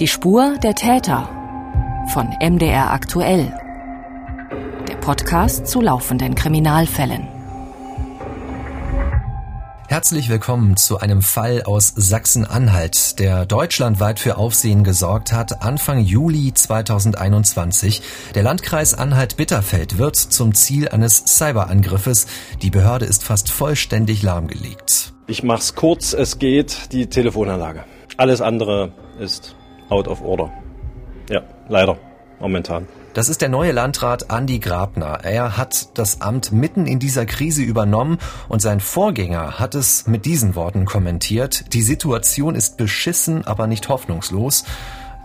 Die Spur der Täter von MDR aktuell. Der Podcast zu laufenden Kriminalfällen. Herzlich willkommen zu einem Fall aus Sachsen-Anhalt, der deutschlandweit für Aufsehen gesorgt hat. Anfang Juli 2021. Der Landkreis Anhalt-Bitterfeld wird zum Ziel eines Cyberangriffes. Die Behörde ist fast vollständig lahmgelegt. Ich mach's kurz, es geht die Telefonanlage. Alles andere ist out of order. Ja, leider, momentan. Das ist der neue Landrat Andy Grabner. Er hat das Amt mitten in dieser Krise übernommen und sein Vorgänger hat es mit diesen Worten kommentiert. Die Situation ist beschissen, aber nicht hoffnungslos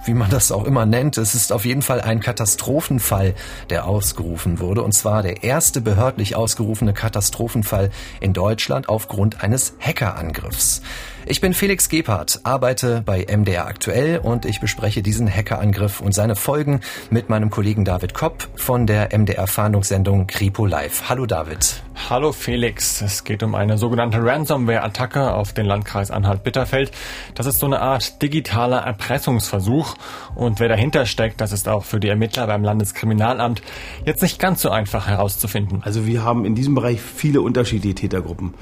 wie man das auch immer nennt. Es ist auf jeden Fall ein Katastrophenfall, der ausgerufen wurde. Und zwar der erste behördlich ausgerufene Katastrophenfall in Deutschland aufgrund eines Hackerangriffs. Ich bin Felix Gebhardt, arbeite bei MDR aktuell und ich bespreche diesen Hackerangriff und seine Folgen mit meinem Kollegen David Kopp von der MDR Fahndungssendung Kripo Live. Hallo David. Hallo Felix. Es geht um eine sogenannte Ransomware-Attacke auf den Landkreis Anhalt-Bitterfeld. Das ist so eine Art digitaler Erpressungsversuch und wer dahinter steckt, das ist auch für die Ermittler beim Landeskriminalamt jetzt nicht ganz so einfach herauszufinden. Also wir haben in diesem Bereich viele unterschiedliche Tätergruppen.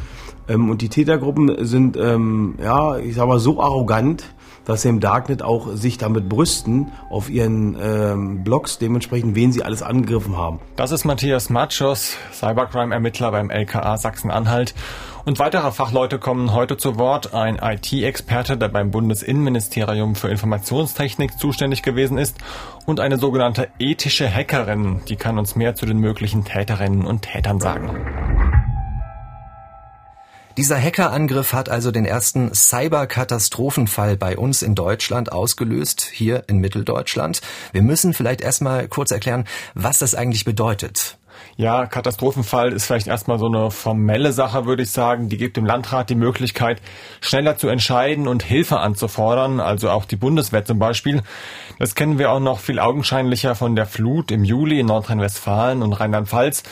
Ähm, und die Tätergruppen sind, ähm, ja, ich sag mal, so arrogant, dass sie im Darknet auch sich damit brüsten auf ihren ähm, Blogs, dementsprechend, wen sie alles angegriffen haben. Das ist Matthias Matschos, Cybercrime-Ermittler beim LKA Sachsen-Anhalt. Und weitere Fachleute kommen heute zu Wort. Ein IT-Experte, der beim Bundesinnenministerium für Informationstechnik zuständig gewesen ist. Und eine sogenannte ethische Hackerin, die kann uns mehr zu den möglichen Täterinnen und Tätern sagen. Dieser Hackerangriff hat also den ersten Cyberkatastrophenfall bei uns in Deutschland ausgelöst, hier in Mitteldeutschland. Wir müssen vielleicht erstmal kurz erklären, was das eigentlich bedeutet. Ja, Katastrophenfall ist vielleicht erstmal so eine formelle Sache, würde ich sagen. Die gibt dem Landrat die Möglichkeit, schneller zu entscheiden und Hilfe anzufordern, also auch die Bundeswehr zum Beispiel. Das kennen wir auch noch viel augenscheinlicher von der Flut im Juli in Nordrhein-Westfalen und Rheinland-Pfalz.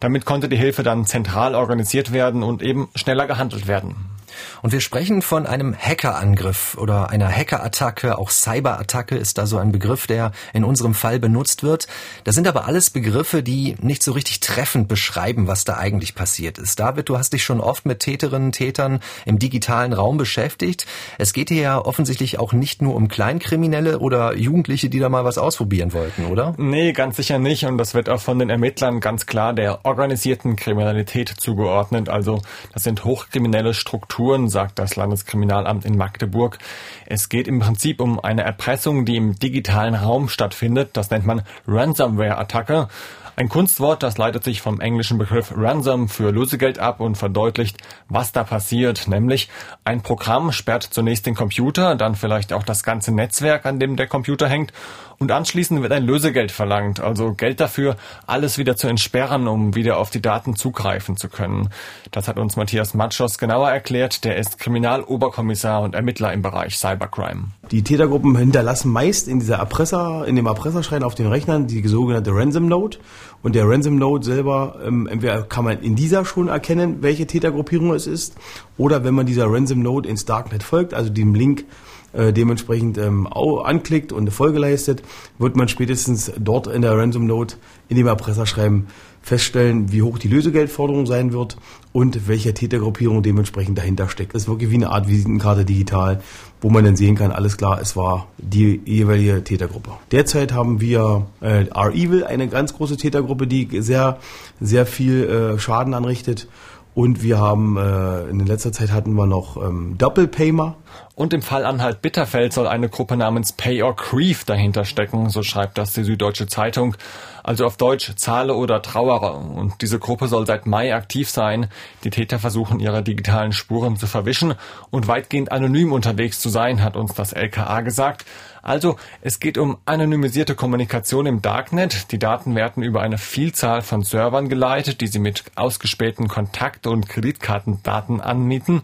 Damit konnte die Hilfe dann zentral organisiert werden und eben schneller gehandelt werden. Und wir sprechen von einem Hackerangriff oder einer Hackerattacke, auch Cyberattacke ist da so ein Begriff, der in unserem Fall benutzt wird. Das sind aber alles Begriffe, die nicht so richtig treffend beschreiben, was da eigentlich passiert ist. David, du hast dich schon oft mit Täterinnen, Tätern im digitalen Raum beschäftigt. Es geht hier ja offensichtlich auch nicht nur um Kleinkriminelle oder Jugendliche, die da mal was ausprobieren wollten, oder? Nee, ganz sicher nicht. Und das wird auch von den Ermittlern ganz klar der organisierten Kriminalität zugeordnet. Also das sind hochkriminelle Strukturen Strukturen, sagt das Landeskriminalamt in Magdeburg. Es geht im Prinzip um eine Erpressung, die im digitalen Raum stattfindet. Das nennt man Ransomware-Attacke. Ein Kunstwort, das leitet sich vom englischen Begriff Ransom für Lösegeld ab und verdeutlicht, was da passiert. Nämlich ein Programm sperrt zunächst den Computer, dann vielleicht auch das ganze Netzwerk, an dem der Computer hängt und anschließend wird ein Lösegeld verlangt, also Geld dafür, alles wieder zu entsperren, um wieder auf die Daten zugreifen zu können. Das hat uns Matthias Matschos genauer erklärt. Der ist Kriminaloberkommissar und Ermittler im Bereich Cybercrime. Die Tätergruppen hinterlassen meist in dieser Erpresser, in dem Erpresserschrein auf den Rechnern die sogenannte Ransom Note. Und der Ransom Note selber, ähm, entweder kann man in dieser schon erkennen, welche Tätergruppierung es ist, oder wenn man dieser Ransom Note ins Darknet folgt, also dem Link äh, dementsprechend ähm, anklickt und eine Folge leistet, wird man spätestens dort in der Ransom Note in dem Erpresserschreiben feststellen, wie hoch die Lösegeldforderung sein wird und welche Tätergruppierung dementsprechend dahinter steckt. Das ist wirklich wie eine Art Visitenkarte digital, wo man dann sehen kann, alles klar, es war die jeweilige Tätergruppe. Derzeit haben wir äh, R-Evil, eine ganz große Tätergruppe, die sehr, sehr viel äh, Schaden anrichtet und wir haben äh, in letzter Zeit hatten wir noch ähm, Doppelpaymer. Und im Fall Anhalt Bitterfeld soll eine Gruppe namens Pay or Grief dahinter stecken, so schreibt das die Süddeutsche Zeitung. Also auf Deutsch zahle oder trauere. Und diese Gruppe soll seit Mai aktiv sein. Die Täter versuchen ihre digitalen Spuren zu verwischen und weitgehend anonym unterwegs zu sein, hat uns das LKA gesagt. Also es geht um anonymisierte Kommunikation im Darknet. Die Daten werden über eine Vielzahl von Servern geleitet, die sie mit ausgespähten Kontakt- und Kreditkartendaten anmieten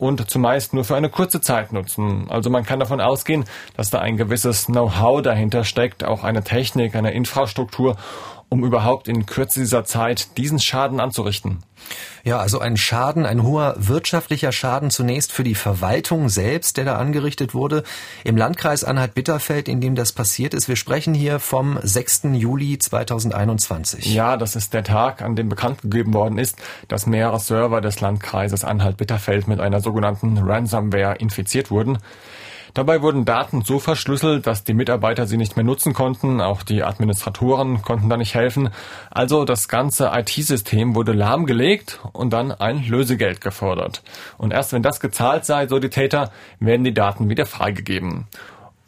und zumeist nur für eine kurze Zeit nutzen. Also man kann davon ausgehen, dass da ein gewisses Know-how dahinter steckt, auch eine Technik, eine Infrastruktur um überhaupt in Kürze dieser Zeit diesen Schaden anzurichten? Ja, also ein Schaden, ein hoher wirtschaftlicher Schaden zunächst für die Verwaltung selbst, der da angerichtet wurde. Im Landkreis Anhalt-Bitterfeld, in dem das passiert ist. Wir sprechen hier vom 6. Juli 2021. Ja, das ist der Tag, an dem bekannt gegeben worden ist, dass mehrere Server des Landkreises Anhalt-Bitterfeld mit einer sogenannten Ransomware infiziert wurden. Dabei wurden Daten so verschlüsselt, dass die Mitarbeiter sie nicht mehr nutzen konnten, auch die Administratoren konnten da nicht helfen. Also das ganze IT-System wurde lahmgelegt und dann ein Lösegeld gefordert. Und erst wenn das gezahlt sei, so die Täter, werden die Daten wieder freigegeben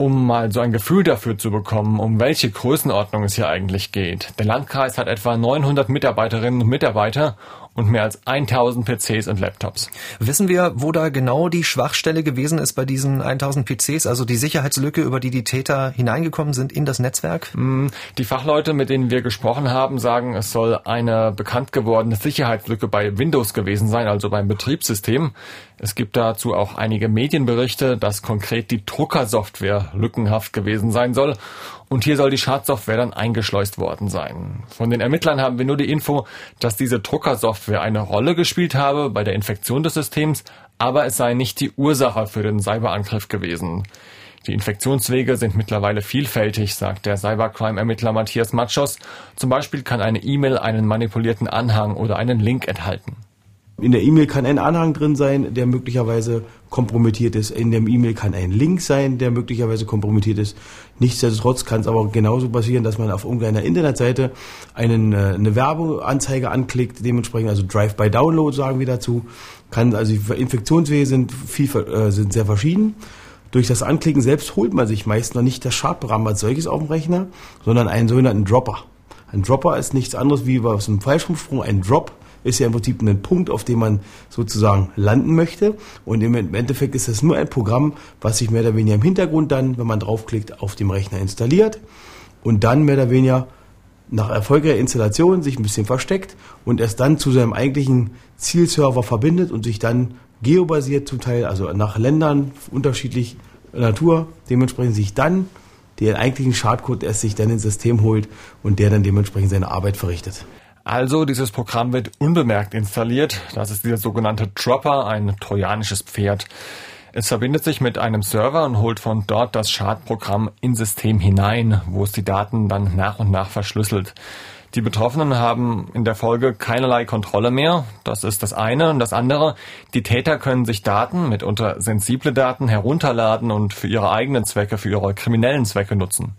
um mal so ein Gefühl dafür zu bekommen, um welche Größenordnung es hier eigentlich geht. Der Landkreis hat etwa 900 Mitarbeiterinnen und Mitarbeiter und mehr als 1000 PCs und Laptops. Wissen wir, wo da genau die Schwachstelle gewesen ist bei diesen 1000 PCs, also die Sicherheitslücke, über die die Täter hineingekommen sind in das Netzwerk? Hm, die Fachleute, mit denen wir gesprochen haben, sagen, es soll eine bekannt gewordene Sicherheitslücke bei Windows gewesen sein, also beim Betriebssystem. Es gibt dazu auch einige Medienberichte, dass konkret die Druckersoftware lückenhaft gewesen sein soll. Und hier soll die Schadsoftware dann eingeschleust worden sein. Von den Ermittlern haben wir nur die Info, dass diese Druckersoftware eine Rolle gespielt habe bei der Infektion des Systems, aber es sei nicht die Ursache für den Cyberangriff gewesen. Die Infektionswege sind mittlerweile vielfältig, sagt der Cybercrime-Ermittler Matthias Matschos. Zum Beispiel kann eine E-Mail einen manipulierten Anhang oder einen Link enthalten. In der E-Mail kann ein Anhang drin sein, der möglicherweise kompromittiert ist. In dem E-Mail kann ein Link sein, der möglicherweise kompromittiert ist. Nichtsdestotrotz kann es aber genauso passieren, dass man auf irgendeiner Internetseite einen, äh, eine Werbeanzeige anklickt, dementsprechend also Drive-by-Download sagen wir dazu. Kann, also die Infektionswege sind, viel, äh, sind sehr verschieden. Durch das Anklicken selbst holt man sich meist noch nicht das Schadprogramm als solches auf dem Rechner, sondern einen sogenannten Dropper. Ein Dropper ist nichts anderes wie bei einem Fallschirmsprung ein Drop ist ja im Prinzip ein Punkt, auf dem man sozusagen landen möchte. Und im Endeffekt ist das nur ein Programm, was sich mehr oder weniger im Hintergrund dann, wenn man draufklickt, auf dem Rechner installiert und dann mehr oder weniger nach erfolgreicher Installation sich ein bisschen versteckt und erst dann zu seinem eigentlichen Zielserver verbindet und sich dann geobasiert zum Teil, also nach Ländern unterschiedlich Natur, dementsprechend sich dann den eigentlichen Schadcode erst sich dann ins System holt und der dann dementsprechend seine Arbeit verrichtet. Also dieses Programm wird unbemerkt installiert. Das ist dieser sogenannte Dropper, ein trojanisches Pferd. Es verbindet sich mit einem Server und holt von dort das Schadprogramm ins System hinein, wo es die Daten dann nach und nach verschlüsselt. Die Betroffenen haben in der Folge keinerlei Kontrolle mehr. Das ist das eine. Und das andere, die Täter können sich Daten, mitunter sensible Daten, herunterladen und für ihre eigenen Zwecke, für ihre kriminellen Zwecke nutzen.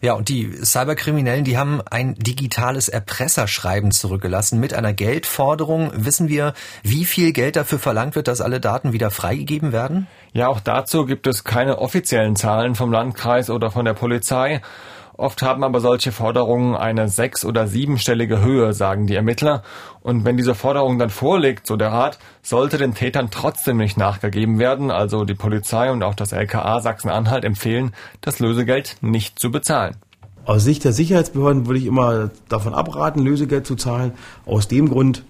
Ja, und die Cyberkriminellen, die haben ein digitales Erpresserschreiben zurückgelassen mit einer Geldforderung. Wissen wir, wie viel Geld dafür verlangt wird, dass alle Daten wieder freigegeben werden? Ja, auch dazu gibt es keine offiziellen Zahlen vom Landkreis oder von der Polizei. Oft haben aber solche Forderungen eine sechs- oder siebenstellige Höhe, sagen die Ermittler. Und wenn diese Forderung dann vorliegt, so der Rat, sollte den Tätern trotzdem nicht nachgegeben werden. Also die Polizei und auch das LKA Sachsen-Anhalt empfehlen, das Lösegeld nicht zu bezahlen. Aus Sicht der Sicherheitsbehörden würde ich immer davon abraten, Lösegeld zu zahlen. Aus dem Grund,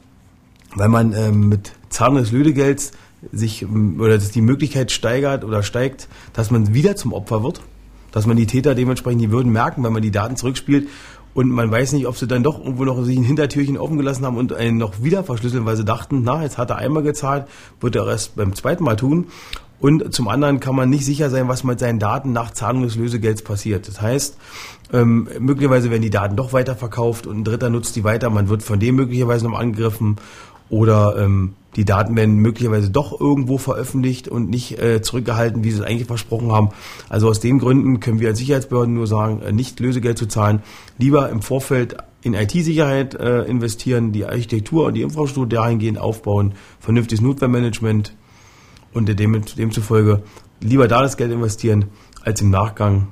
weil man ähm, mit Zahlen des Lösegelds sich ähm, oder dass die Möglichkeit steigert oder steigt, dass man wieder zum Opfer wird dass man die Täter dementsprechend, die würden merken, wenn man die Daten zurückspielt und man weiß nicht, ob sie dann doch irgendwo noch sich ein Hintertürchen offen gelassen haben und einen noch wieder verschlüsseln, weil sie dachten, na, jetzt hat er einmal gezahlt, wird er erst beim zweiten Mal tun. Und zum anderen kann man nicht sicher sein, was mit seinen Daten nach Zahlung des Lösegelds passiert. Das heißt, ähm, möglicherweise werden die Daten doch weiterverkauft und ein Dritter nutzt die weiter, man wird von dem möglicherweise noch angegriffen oder ähm, die Daten werden möglicherweise doch irgendwo veröffentlicht und nicht äh, zurückgehalten, wie sie es eigentlich versprochen haben. Also aus den Gründen können wir als Sicherheitsbehörden nur sagen, äh, nicht Lösegeld zu zahlen, lieber im Vorfeld in IT-Sicherheit äh, investieren, die Architektur und die Infrastruktur dahingehend aufbauen, vernünftiges Notwehrmanagement und dem, demzufolge lieber da das Geld investieren, als im Nachgang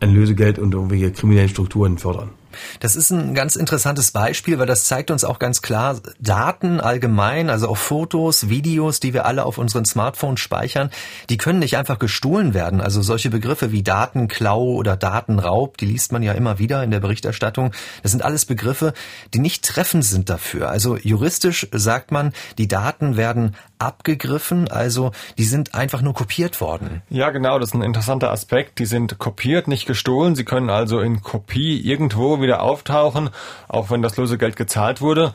ein Lösegeld und irgendwelche kriminellen Strukturen fördern. Das ist ein ganz interessantes Beispiel, weil das zeigt uns auch ganz klar, Daten allgemein, also auch Fotos, Videos, die wir alle auf unseren Smartphones speichern, die können nicht einfach gestohlen werden. Also solche Begriffe wie Datenklau oder Datenraub, die liest man ja immer wieder in der Berichterstattung. Das sind alles Begriffe, die nicht treffend sind dafür. Also juristisch sagt man, die Daten werden abgegriffen, also die sind einfach nur kopiert worden. Ja, genau, das ist ein interessanter Aspekt. Die sind kopiert, nicht gestohlen. Sie können also in Kopie irgendwo wieder auftauchen, auch wenn das Lösegeld gezahlt wurde.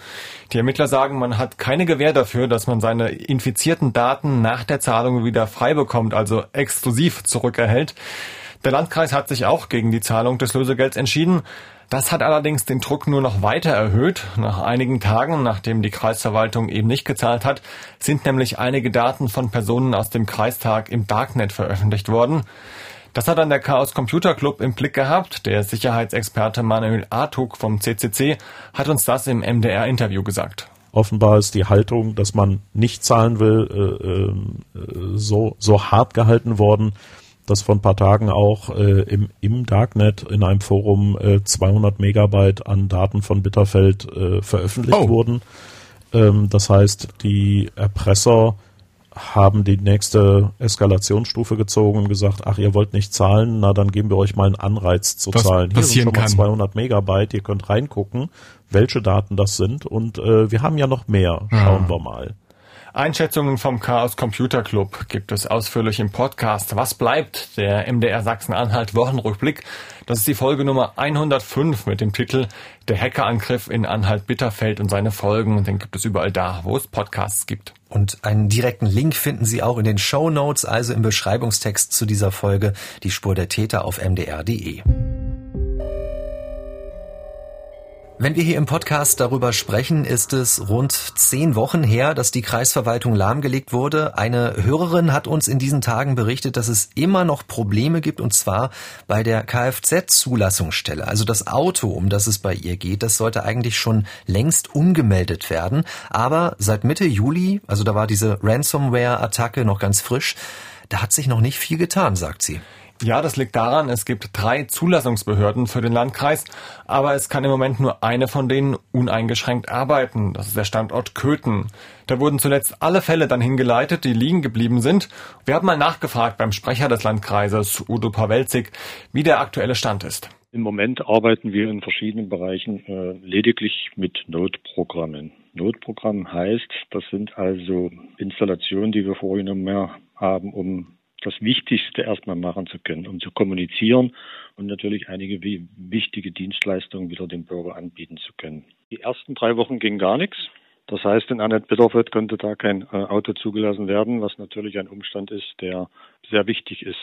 Die Ermittler sagen, man hat keine Gewähr dafür, dass man seine infizierten Daten nach der Zahlung wieder frei bekommt, also exklusiv zurückerhält. Der Landkreis hat sich auch gegen die Zahlung des Lösegelds entschieden. Das hat allerdings den Druck nur noch weiter erhöht. Nach einigen Tagen, nachdem die Kreisverwaltung eben nicht gezahlt hat, sind nämlich einige Daten von Personen aus dem Kreistag im Darknet veröffentlicht worden. Das hat dann der Chaos Computer Club im Blick gehabt. Der Sicherheitsexperte Manuel Artuk vom CCC hat uns das im MDR-Interview gesagt. Offenbar ist die Haltung, dass man nicht zahlen will, äh, äh, so, so hart gehalten worden, dass vor ein paar Tagen auch äh, im, im Darknet in einem Forum äh, 200 Megabyte an Daten von Bitterfeld äh, veröffentlicht oh. wurden. Ähm, das heißt, die Erpresser haben die nächste Eskalationsstufe gezogen und gesagt, ach, ihr wollt nicht zahlen, na dann geben wir euch mal einen Anreiz zu Was zahlen. Hier sind schon mal kann. 200 Megabyte, ihr könnt reingucken, welche Daten das sind und äh, wir haben ja noch mehr. Schauen ja. wir mal. Einschätzungen vom Chaos Computer Club gibt es ausführlich im Podcast Was bleibt? Der MDR Sachsen-Anhalt Wochenrückblick. Das ist die Folge Nummer 105 mit dem Titel Der Hackerangriff in Anhalt-Bitterfeld und seine Folgen. Den gibt es überall da, wo es Podcasts gibt. Und einen direkten Link finden Sie auch in den Show Notes, also im Beschreibungstext zu dieser Folge, die Spur der Täter auf mdr.de. Wenn wir hier im Podcast darüber sprechen, ist es rund zehn Wochen her, dass die Kreisverwaltung lahmgelegt wurde. Eine Hörerin hat uns in diesen Tagen berichtet, dass es immer noch Probleme gibt, und zwar bei der Kfz-Zulassungsstelle. Also das Auto, um das es bei ihr geht, das sollte eigentlich schon längst umgemeldet werden. Aber seit Mitte Juli, also da war diese Ransomware-Attacke noch ganz frisch, da hat sich noch nicht viel getan, sagt sie. Ja, das liegt daran, es gibt drei Zulassungsbehörden für den Landkreis, aber es kann im Moment nur eine von denen uneingeschränkt arbeiten. Das ist der Standort Köthen. Da wurden zuletzt alle Fälle dann hingeleitet, die liegen geblieben sind. Wir haben mal nachgefragt beim Sprecher des Landkreises, Udo Pawelzig, wie der aktuelle Stand ist. Im Moment arbeiten wir in verschiedenen Bereichen äh, lediglich mit Notprogrammen. Notprogramm heißt, das sind also Installationen, die wir vorgenommen haben, um das Wichtigste erstmal machen zu können, um zu kommunizieren und natürlich einige wichtige Dienstleistungen wieder dem Bürger anbieten zu können. Die ersten drei Wochen ging gar nichts. Das heißt, in Annette Bitterfeld konnte da kein äh, Auto zugelassen werden, was natürlich ein Umstand ist, der sehr wichtig ist.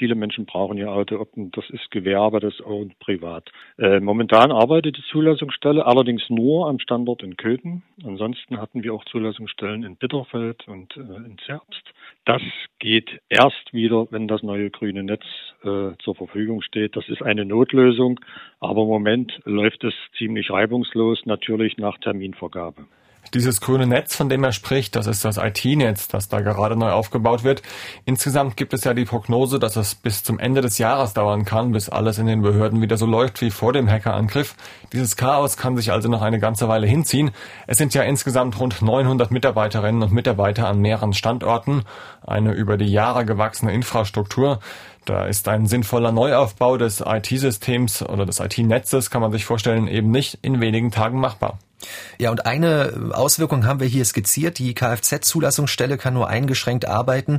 Viele Menschen brauchen ihr Auto, ob das ist Gewerbe, das auch privat. Äh, momentan arbeitet die Zulassungsstelle allerdings nur am Standort in Köthen. Ansonsten hatten wir auch Zulassungsstellen in Bitterfeld und äh, in Zerbst. Das geht erst wieder, wenn das neue grüne Netz äh, zur Verfügung steht. Das ist eine Notlösung, aber im Moment läuft es ziemlich reibungslos, natürlich nach Terminvergabe. Dieses grüne Netz, von dem er spricht, das ist das IT-Netz, das da gerade neu aufgebaut wird. Insgesamt gibt es ja die Prognose, dass es bis zum Ende des Jahres dauern kann, bis alles in den Behörden wieder so läuft wie vor dem Hackerangriff. Dieses Chaos kann sich also noch eine ganze Weile hinziehen. Es sind ja insgesamt rund 900 Mitarbeiterinnen und Mitarbeiter an mehreren Standorten, eine über die Jahre gewachsene Infrastruktur. Da ist ein sinnvoller Neuaufbau des IT-Systems oder des IT-Netzes, kann man sich vorstellen, eben nicht in wenigen Tagen machbar. Ja, und eine Auswirkung haben wir hier skizziert. Die Kfz-Zulassungsstelle kann nur eingeschränkt arbeiten.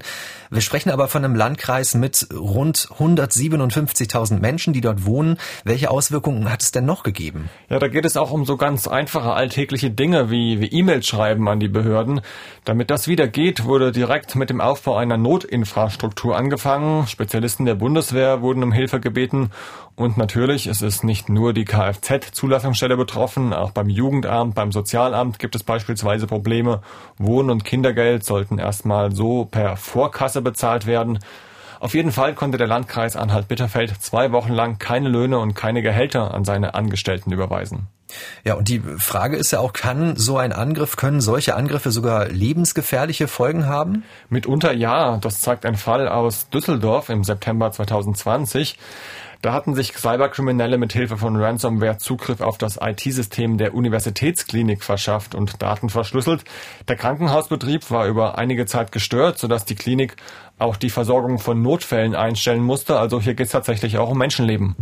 Wir sprechen aber von einem Landkreis mit rund 157.000 Menschen, die dort wohnen. Welche Auswirkungen hat es denn noch gegeben? Ja, da geht es auch um so ganz einfache alltägliche Dinge wie, wie E-Mails schreiben an die Behörden. Damit das wieder geht, wurde direkt mit dem Aufbau einer Notinfrastruktur angefangen. Spezialisten der Bundeswehr wurden um Hilfe gebeten. Und natürlich ist es nicht nur die Kfz-Zulassungsstelle betroffen, auch beim Jugendamt Jugendamt, beim Sozialamt gibt es beispielsweise Probleme. Wohn- und Kindergeld sollten erstmal so per Vorkasse bezahlt werden. Auf jeden Fall konnte der Landkreis Anhalt-Bitterfeld zwei Wochen lang keine Löhne und keine Gehälter an seine Angestellten überweisen. Ja, und die Frage ist ja auch, kann so ein Angriff, können solche Angriffe sogar lebensgefährliche Folgen haben? Mitunter ja, das zeigt ein Fall aus Düsseldorf im September 2020. Da hatten sich Cyberkriminelle mit Hilfe von Ransomware Zugriff auf das IT-System der Universitätsklinik verschafft und Daten verschlüsselt. Der Krankenhausbetrieb war über einige Zeit gestört, sodass die Klinik auch die Versorgung von Notfällen einstellen musste. Also hier geht es tatsächlich auch um Menschenleben.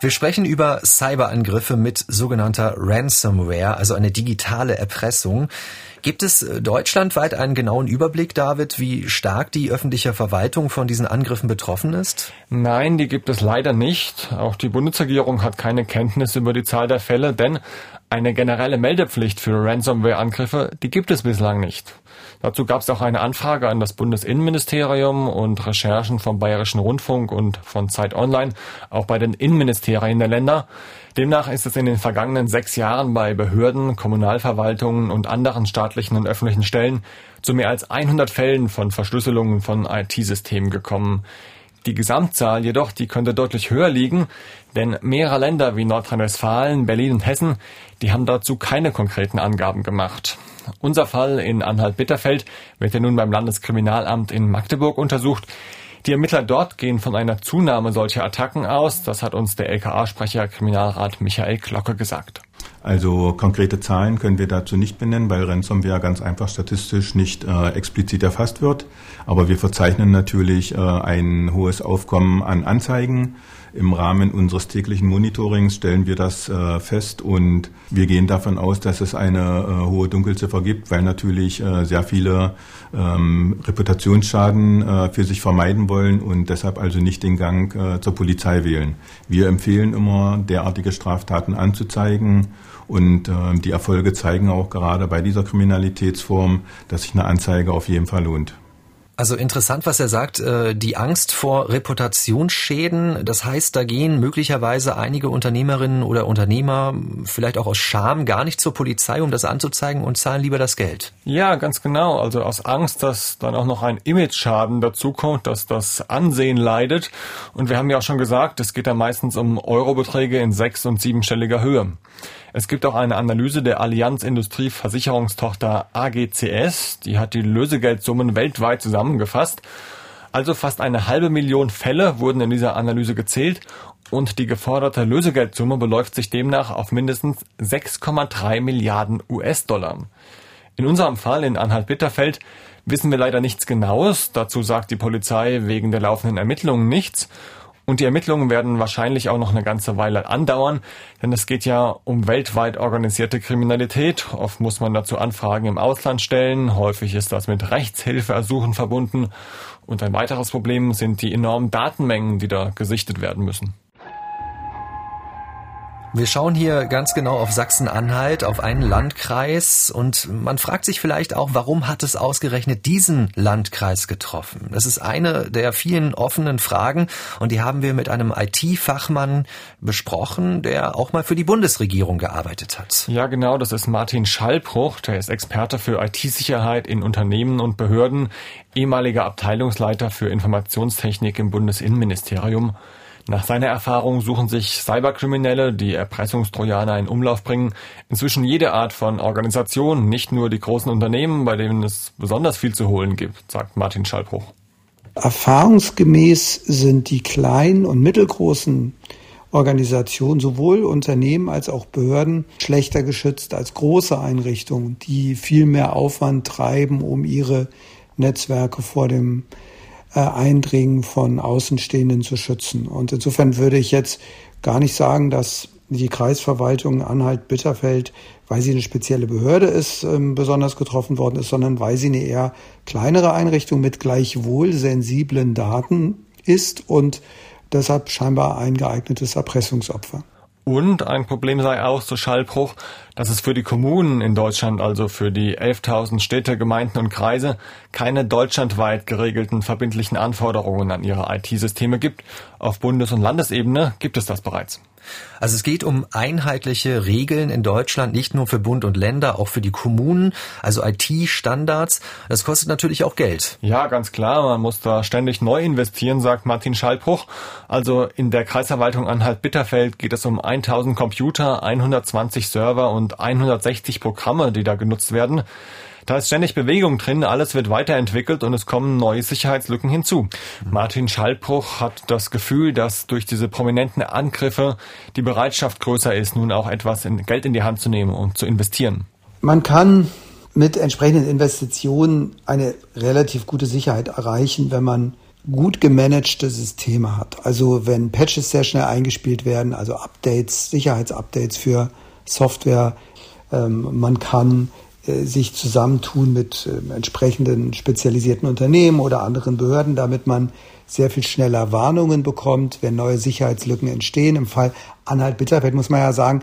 Wir sprechen über Cyberangriffe mit sogenannter Ransomware, also eine digitale Erpressung. Gibt es äh, deutschlandweit einen genauen Überblick, David, wie stark die öffentliche Verwaltung von diesen Angriffen betroffen ist? Nein, die gibt es leider nicht. Auch die Bundesregierung hat keine Kenntnis über die Zahl der Fälle, denn eine generelle Meldepflicht für Ransomware-Angriffe, die gibt es bislang nicht. Dazu gab es auch eine Anfrage an das Bundesinnenministerium und Recherchen vom Bayerischen Rundfunk und von Zeit Online, auch bei den Innenministerien der Länder. Demnach ist es in den vergangenen sechs Jahren bei Behörden, Kommunalverwaltungen und anderen staatlichen und öffentlichen Stellen zu mehr als 100 Fällen von Verschlüsselungen von IT-Systemen gekommen. Die Gesamtzahl jedoch, die könnte deutlich höher liegen, denn mehrere Länder wie Nordrhein-Westfalen, Berlin und Hessen, die haben dazu keine konkreten Angaben gemacht. Unser Fall in Anhalt-Bitterfeld wird ja nun beim Landeskriminalamt in Magdeburg untersucht. Die Ermittler dort gehen von einer Zunahme solcher Attacken aus. Das hat uns der LKA-Sprecher Kriminalrat Michael Glocke gesagt. Also konkrete Zahlen können wir dazu nicht benennen, weil Ransomware ganz einfach statistisch nicht äh, explizit erfasst wird. Aber wir verzeichnen natürlich äh, ein hohes Aufkommen an Anzeigen. Im Rahmen unseres täglichen Monitorings stellen wir das äh, fest und wir gehen davon aus, dass es eine äh, hohe Dunkelziffer gibt, weil natürlich äh, sehr viele ähm, Reputationsschaden äh, für sich vermeiden wollen und deshalb also nicht den Gang äh, zur Polizei wählen. Wir empfehlen immer, derartige Straftaten anzuzeigen und äh, die Erfolge zeigen auch gerade bei dieser Kriminalitätsform, dass sich eine Anzeige auf jeden Fall lohnt. Also interessant, was er sagt, äh, die Angst vor Reputationsschäden. Das heißt, da gehen möglicherweise einige Unternehmerinnen oder Unternehmer vielleicht auch aus Scham gar nicht zur Polizei, um das anzuzeigen und zahlen lieber das Geld. Ja, ganz genau. Also aus Angst, dass dann auch noch ein Image-Schaden dazukommt, dass das Ansehen leidet. Und wir haben ja auch schon gesagt, es geht da meistens um Eurobeträge in sechs- und siebenstelliger Höhe. Es gibt auch eine Analyse der Allianz Industrie Versicherungstochter AGCS, die hat die Lösegeldsummen weltweit zusammengefasst. Also fast eine halbe Million Fälle wurden in dieser Analyse gezählt und die geforderte Lösegeldsumme beläuft sich demnach auf mindestens 6,3 Milliarden US-Dollar. In unserem Fall in Anhalt-Bitterfeld wissen wir leider nichts Genaues. Dazu sagt die Polizei wegen der laufenden Ermittlungen nichts. Und die Ermittlungen werden wahrscheinlich auch noch eine ganze Weile andauern, denn es geht ja um weltweit organisierte Kriminalität. Oft muss man dazu Anfragen im Ausland stellen, häufig ist das mit Rechtshilfeersuchen verbunden. Und ein weiteres Problem sind die enormen Datenmengen, die da gesichtet werden müssen. Wir schauen hier ganz genau auf Sachsen-Anhalt, auf einen Landkreis und man fragt sich vielleicht auch, warum hat es ausgerechnet diesen Landkreis getroffen? Das ist eine der vielen offenen Fragen und die haben wir mit einem IT-Fachmann besprochen, der auch mal für die Bundesregierung gearbeitet hat. Ja, genau, das ist Martin Schallbruch, der ist Experte für IT-Sicherheit in Unternehmen und Behörden, ehemaliger Abteilungsleiter für Informationstechnik im Bundesinnenministerium. Nach seiner Erfahrung suchen sich Cyberkriminelle, die Erpressungstrojaner in Umlauf bringen, inzwischen jede Art von Organisation, nicht nur die großen Unternehmen, bei denen es besonders viel zu holen gibt, sagt Martin Schallbruch. Erfahrungsgemäß sind die kleinen und mittelgroßen Organisationen, sowohl Unternehmen als auch Behörden, schlechter geschützt als große Einrichtungen, die viel mehr Aufwand treiben, um ihre Netzwerke vor dem Eindringen von Außenstehenden zu schützen. Und insofern würde ich jetzt gar nicht sagen, dass die Kreisverwaltung Anhalt-Bitterfeld, weil sie eine spezielle Behörde ist, ähm, besonders getroffen worden ist, sondern weil sie eine eher kleinere Einrichtung mit gleichwohl sensiblen Daten ist und deshalb scheinbar ein geeignetes Erpressungsopfer. Und ein Problem sei auch, so Schallbruch, dass es für die Kommunen in Deutschland, also für die 11.000 Städte, Gemeinden und Kreise, keine deutschlandweit geregelten verbindlichen Anforderungen an ihre IT-Systeme gibt. Auf Bundes- und Landesebene gibt es das bereits. Also es geht um einheitliche Regeln in Deutschland, nicht nur für Bund und Länder, auch für die Kommunen, also IT-Standards. Das kostet natürlich auch Geld. Ja, ganz klar, man muss da ständig neu investieren, sagt Martin Schallbruch. Also in der Kreisverwaltung Anhalt-Bitterfeld geht es um 1000 Computer, 120 Server und 160 Programme, die da genutzt werden. Da ist ständig Bewegung drin, alles wird weiterentwickelt und es kommen neue Sicherheitslücken hinzu. Martin Schallbruch hat das Gefühl, dass durch diese prominenten Angriffe die Bereitschaft größer ist, nun auch etwas in Geld in die Hand zu nehmen und zu investieren. Man kann mit entsprechenden Investitionen eine relativ gute Sicherheit erreichen, wenn man gut gemanagte Systeme hat. Also wenn Patches sehr schnell eingespielt werden, also Updates, Sicherheitsupdates für Software. Ähm, man kann sich zusammentun mit äh, entsprechenden spezialisierten Unternehmen oder anderen Behörden, damit man sehr viel schneller Warnungen bekommt, wenn neue Sicherheitslücken entstehen. Im Fall Anhalt-Bitterfeld muss man ja sagen,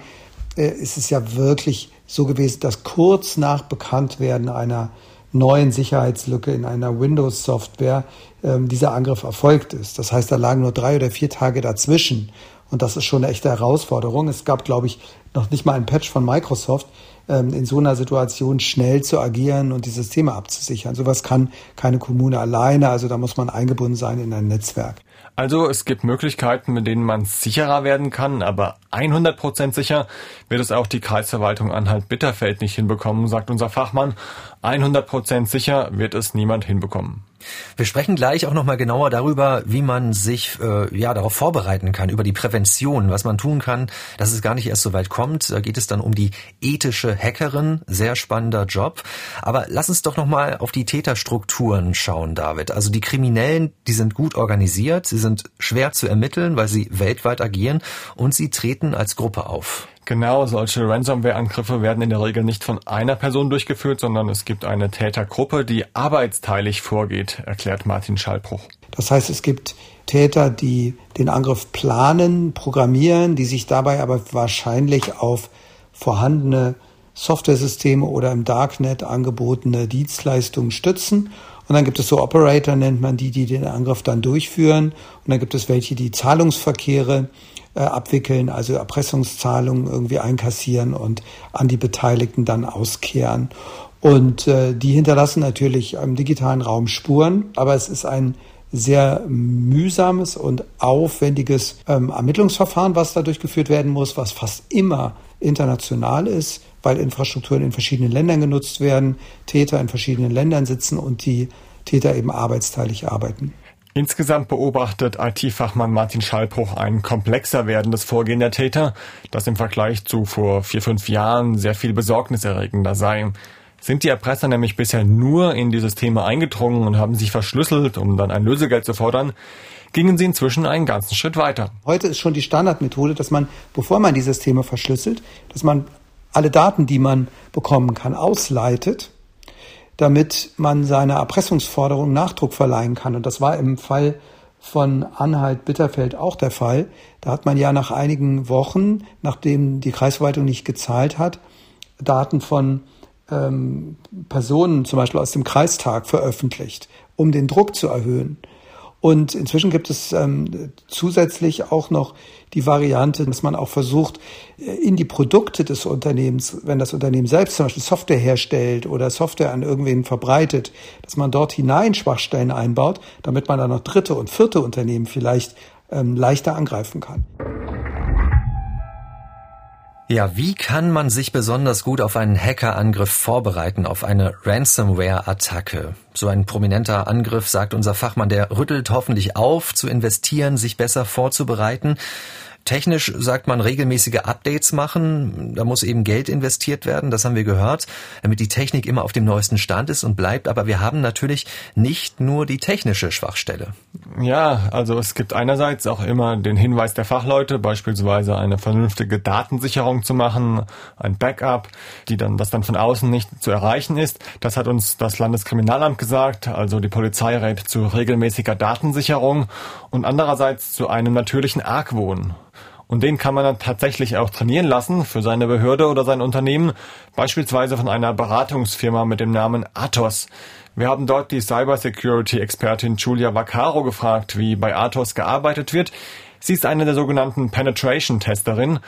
äh, ist es ja wirklich so gewesen, dass kurz nach Bekanntwerden einer neuen Sicherheitslücke in einer Windows-Software ähm, dieser Angriff erfolgt ist. Das heißt, da lagen nur drei oder vier Tage dazwischen. Und das ist schon eine echte Herausforderung. Es gab, glaube ich, noch nicht mal ein Patch von Microsoft, ähm, in so einer Situation schnell zu agieren und die Systeme abzusichern. Sowas kann keine Kommune alleine, also da muss man eingebunden sein in ein Netzwerk. Also es gibt Möglichkeiten, mit denen man sicherer werden kann, aber 100% sicher wird es auch die Kreisverwaltung Anhalt-Bitterfeld nicht hinbekommen, sagt unser Fachmann. 100% sicher wird es niemand hinbekommen. Wir sprechen gleich auch nochmal genauer darüber, wie man sich äh, ja darauf vorbereiten kann, über die Prävention, was man tun kann, dass es gar nicht erst so weit kommt. Da geht es dann um die ethische Hackerin, sehr spannender Job. Aber lass uns doch nochmal auf die Täterstrukturen schauen, David. Also die Kriminellen, die sind gut organisiert, sie sind schwer zu ermitteln, weil sie weltweit agieren und sie treten als Gruppe auf. Genau, solche Ransomware-Angriffe werden in der Regel nicht von einer Person durchgeführt, sondern es gibt eine Tätergruppe, die arbeitsteilig vorgeht, erklärt Martin Schallbruch. Das heißt, es gibt Täter, die den Angriff planen, programmieren, die sich dabei aber wahrscheinlich auf vorhandene Softwaresysteme oder im Darknet angebotene Dienstleistungen stützen. Und dann gibt es so Operator, nennt man die, die den Angriff dann durchführen. Und dann gibt es welche, die Zahlungsverkehre äh, abwickeln, also Erpressungszahlungen irgendwie einkassieren und an die Beteiligten dann auskehren. Und äh, die hinterlassen natürlich im digitalen Raum Spuren, aber es ist ein sehr mühsames und aufwendiges ähm, Ermittlungsverfahren, was da durchgeführt werden muss, was fast immer international ist, weil Infrastrukturen in verschiedenen Ländern genutzt werden, Täter in verschiedenen Ländern sitzen und die Täter eben arbeitsteilig arbeiten. Insgesamt beobachtet IT-Fachmann Martin Schallbruch ein komplexer werdendes Vorgehen der Täter, das im Vergleich zu vor vier, fünf Jahren sehr viel besorgniserregender sei. Sind die Erpresser nämlich bisher nur in die Systeme eingedrungen und haben sich verschlüsselt, um dann ein Lösegeld zu fordern, gingen sie inzwischen einen ganzen Schritt weiter. Heute ist schon die Standardmethode, dass man, bevor man die Systeme verschlüsselt, dass man alle Daten, die man bekommen kann, ausleitet damit man seiner Erpressungsforderung Nachdruck verleihen kann. Und das war im Fall von Anhalt-Bitterfeld auch der Fall. Da hat man ja nach einigen Wochen, nachdem die Kreisverwaltung nicht gezahlt hat, Daten von ähm, Personen, zum Beispiel aus dem Kreistag, veröffentlicht, um den Druck zu erhöhen. Und inzwischen gibt es ähm, zusätzlich auch noch die Variante, dass man auch versucht, äh, in die Produkte des Unternehmens, wenn das Unternehmen selbst zum Beispiel Software herstellt oder Software an irgendwen verbreitet, dass man dort hinein Schwachstellen einbaut, damit man dann noch dritte und vierte Unternehmen vielleicht ähm, leichter angreifen kann. Ja, wie kann man sich besonders gut auf einen Hackerangriff vorbereiten, auf eine Ransomware-Attacke? So ein prominenter Angriff, sagt unser Fachmann, der rüttelt hoffentlich auf, zu investieren, sich besser vorzubereiten. Technisch sagt man regelmäßige Updates machen. Da muss eben Geld investiert werden, das haben wir gehört, damit die Technik immer auf dem neuesten Stand ist und bleibt. Aber wir haben natürlich nicht nur die technische Schwachstelle. Ja, also es gibt einerseits auch immer den Hinweis der Fachleute, beispielsweise eine vernünftige Datensicherung zu machen, ein Backup, die dann, das dann von außen nicht zu erreichen ist. Das hat uns das Landeskriminalamt gesagt, also die Polizei rät zu regelmäßiger Datensicherung und andererseits zu einem natürlichen Argwohn. Und den kann man dann tatsächlich auch trainieren lassen für seine Behörde oder sein Unternehmen, beispielsweise von einer Beratungsfirma mit dem Namen Athos. Wir haben dort die Cybersecurity-Expertin Julia Vaccaro gefragt, wie bei Athos gearbeitet wird. Sie ist eine der sogenannten Penetration-Testerin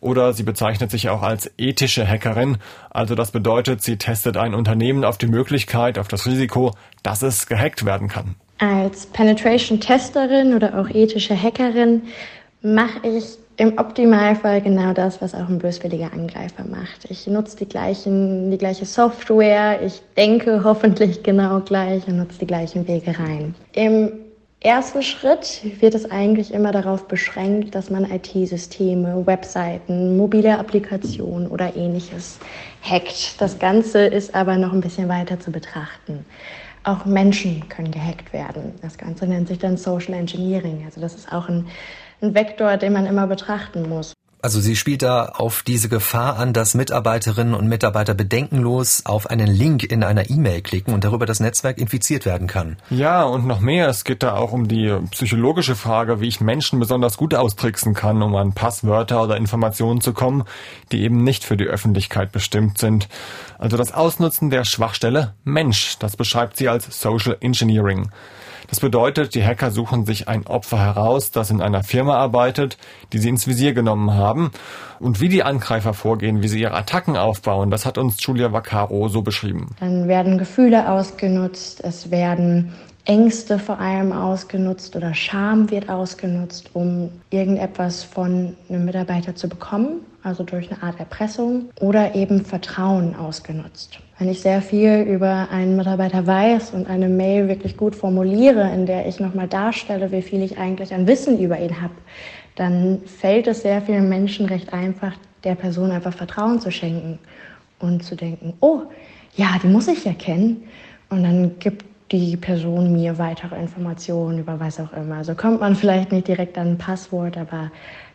oder sie bezeichnet sich auch als ethische Hackerin. Also das bedeutet, sie testet ein Unternehmen auf die Möglichkeit, auf das Risiko, dass es gehackt werden kann. Als Penetration-Testerin oder auch ethische Hackerin mache ich im Optimalfall genau das, was auch ein böswilliger Angreifer macht. Ich nutze die, gleichen, die gleiche Software, ich denke hoffentlich genau gleich und nutze die gleichen Wege rein. Im ersten Schritt wird es eigentlich immer darauf beschränkt, dass man IT-Systeme, Webseiten, mobile Applikationen oder ähnliches hackt. Das Ganze ist aber noch ein bisschen weiter zu betrachten. Auch Menschen können gehackt werden. Das Ganze nennt sich dann Social Engineering. Also das ist auch ein ein Vektor, den man immer betrachten muss. Also sie spielt da auf diese Gefahr an, dass Mitarbeiterinnen und Mitarbeiter bedenkenlos auf einen Link in einer E-Mail klicken und darüber das Netzwerk infiziert werden kann. Ja, und noch mehr. Es geht da auch um die psychologische Frage, wie ich Menschen besonders gut austricksen kann, um an Passwörter oder Informationen zu kommen, die eben nicht für die Öffentlichkeit bestimmt sind. Also das Ausnutzen der Schwachstelle Mensch, das beschreibt sie als Social Engineering. Das bedeutet, die Hacker suchen sich ein Opfer heraus, das in einer Firma arbeitet, die sie ins Visier genommen haben. Und wie die Angreifer vorgehen, wie sie ihre Attacken aufbauen, das hat uns Julia Vaccaro so beschrieben. Dann werden Gefühle ausgenutzt, es werden Ängste vor allem ausgenutzt oder Scham wird ausgenutzt, um irgendetwas von einem Mitarbeiter zu bekommen, also durch eine Art Erpressung oder eben Vertrauen ausgenutzt. Wenn ich sehr viel über einen Mitarbeiter weiß und eine Mail wirklich gut formuliere, in der ich nochmal darstelle, wie viel ich eigentlich an Wissen über ihn habe, dann fällt es sehr vielen Menschen recht einfach, der Person einfach Vertrauen zu schenken und zu denken, oh, ja, die muss ich ja kennen. Und dann gibt die Person mir weitere Informationen über was auch immer. Also kommt man vielleicht nicht direkt an ein Passwort, aber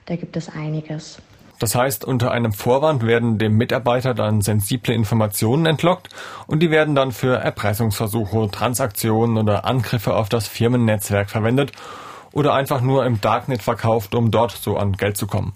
da gibt es einiges. Das heißt, unter einem Vorwand werden dem Mitarbeiter dann sensible Informationen entlockt und die werden dann für Erpressungsversuche, Transaktionen oder Angriffe auf das Firmennetzwerk verwendet oder einfach nur im Darknet verkauft, um dort so an Geld zu kommen.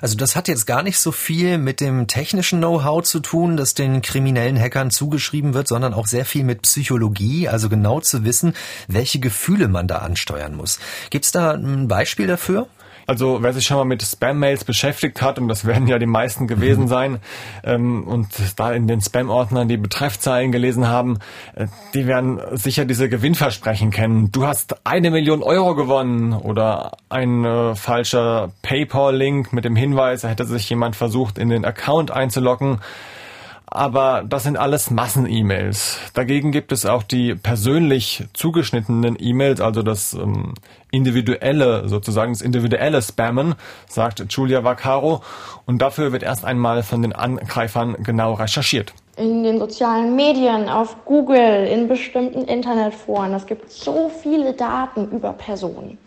Also das hat jetzt gar nicht so viel mit dem technischen Know-how zu tun, das den kriminellen Hackern zugeschrieben wird, sondern auch sehr viel mit Psychologie, also genau zu wissen, welche Gefühle man da ansteuern muss. Gibt es da ein Beispiel dafür? Also wer sich schon mal mit Spam-Mails beschäftigt hat, und das werden ja die meisten gewesen mhm. sein, ähm, und da in den Spam-Ordnern die Betreffzeilen gelesen haben, äh, die werden sicher diese Gewinnversprechen kennen. Du hast eine Million Euro gewonnen oder ein äh, falscher PayPal-Link mit dem Hinweis, da hätte sich jemand versucht, in den Account einzuloggen aber das sind alles Massen-E-Mails. Dagegen gibt es auch die persönlich zugeschnittenen E-Mails, also das ähm, individuelle, sozusagen das individuelle Spammen, sagt Julia Vaccaro. Und dafür wird erst einmal von den Angreifern genau recherchiert. In den sozialen Medien, auf Google, in bestimmten Internetforen. Es gibt so viele Daten über Personen.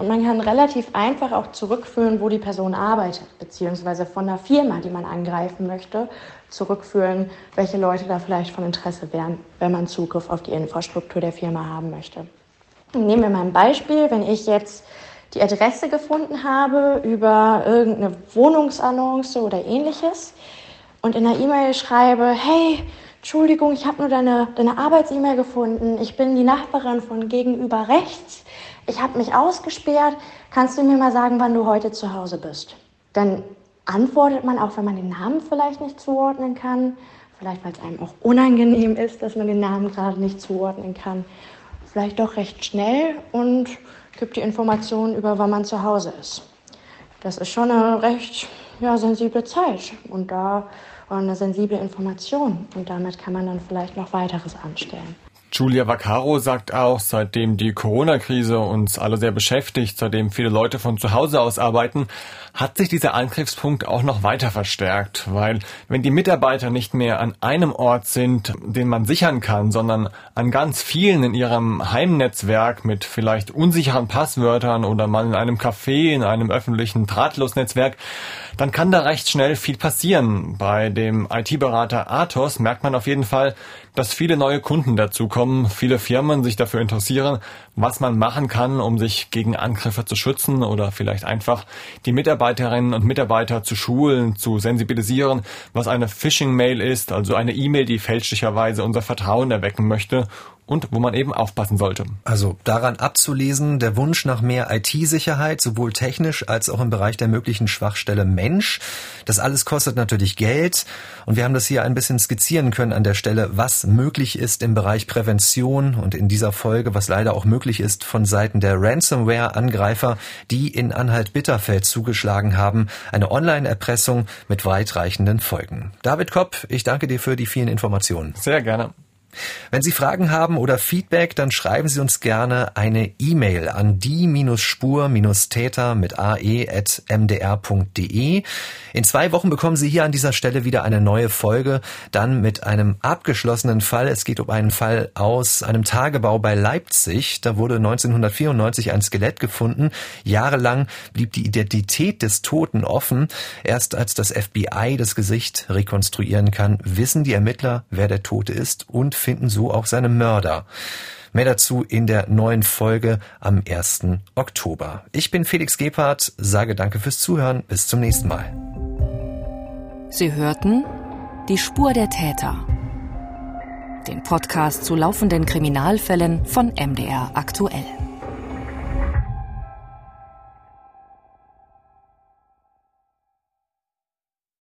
Und man kann relativ einfach auch zurückführen, wo die Person arbeitet, beziehungsweise von der Firma, die man angreifen möchte, zurückführen, welche Leute da vielleicht von Interesse wären, wenn man Zugriff auf die Infrastruktur der Firma haben möchte. Nehmen wir mal ein Beispiel, wenn ich jetzt die Adresse gefunden habe über irgendeine Wohnungsannonce oder ähnliches und in der E-Mail schreibe, hey, Entschuldigung, ich habe nur deine, deine Arbeits-E-Mail gefunden, ich bin die Nachbarin von gegenüber rechts, ich habe mich ausgesperrt, kannst du mir mal sagen, wann du heute zu Hause bist? Dann antwortet man, auch wenn man den Namen vielleicht nicht zuordnen kann, vielleicht weil es einem auch unangenehm ist, dass man den Namen gerade nicht zuordnen kann, vielleicht doch recht schnell und gibt die Informationen über, wann man zu Hause ist. Das ist schon eine recht ja, sensible Zeit und da eine sensible Information und damit kann man dann vielleicht noch weiteres anstellen. Julia Vaccaro sagt auch, seitdem die Corona-Krise uns alle sehr beschäftigt, seitdem viele Leute von zu Hause aus arbeiten, hat sich dieser Angriffspunkt auch noch weiter verstärkt, weil wenn die Mitarbeiter nicht mehr an einem Ort sind, den man sichern kann, sondern an ganz vielen in ihrem Heimnetzwerk mit vielleicht unsicheren Passwörtern oder mal in einem Café, in einem öffentlichen Drahtlosnetzwerk, dann kann da recht schnell viel passieren. Bei dem IT-Berater Athos merkt man auf jeden Fall, dass viele neue Kunden dazukommen, viele Firmen sich dafür interessieren, was man machen kann, um sich gegen Angriffe zu schützen oder vielleicht einfach die Mitarbeiterinnen und Mitarbeiter zu schulen, zu sensibilisieren, was eine Phishing-Mail ist, also eine E-Mail, die fälschlicherweise unser Vertrauen erwecken möchte und wo man eben aufpassen sollte. Also daran abzulesen, der Wunsch nach mehr IT-Sicherheit, sowohl technisch als auch im Bereich der möglichen Schwachstelle Mensch. Das alles kostet natürlich Geld und wir haben das hier ein bisschen skizzieren können an der Stelle, was möglich ist im Bereich Prävention und in dieser Folge, was leider auch möglich ist von Seiten der Ransomware-Angreifer, die in Anhalt-Bitterfeld zugeschlagen haben. Eine Online-Erpressung mit weitreichenden Folgen. David Kopp, ich danke dir für die vielen Informationen. Sehr gerne. Wenn Sie Fragen haben oder Feedback, dann schreiben Sie uns gerne eine E-Mail an die-spur-täter mit ae.mdr.de. In zwei Wochen bekommen Sie hier an dieser Stelle wieder eine neue Folge, dann mit einem abgeschlossenen Fall. Es geht um einen Fall aus einem Tagebau bei Leipzig. Da wurde 1994 ein Skelett gefunden. Jahrelang blieb die Identität des Toten offen. Erst als das FBI das Gesicht rekonstruieren kann, wissen die Ermittler, wer der Tote ist und finden so auch seine Mörder. Mehr dazu in der neuen Folge am 1. Oktober. Ich bin Felix Gebhardt, sage danke fürs Zuhören, bis zum nächsten Mal. Sie hörten Die Spur der Täter. Den Podcast zu laufenden Kriminalfällen von MDR aktuell.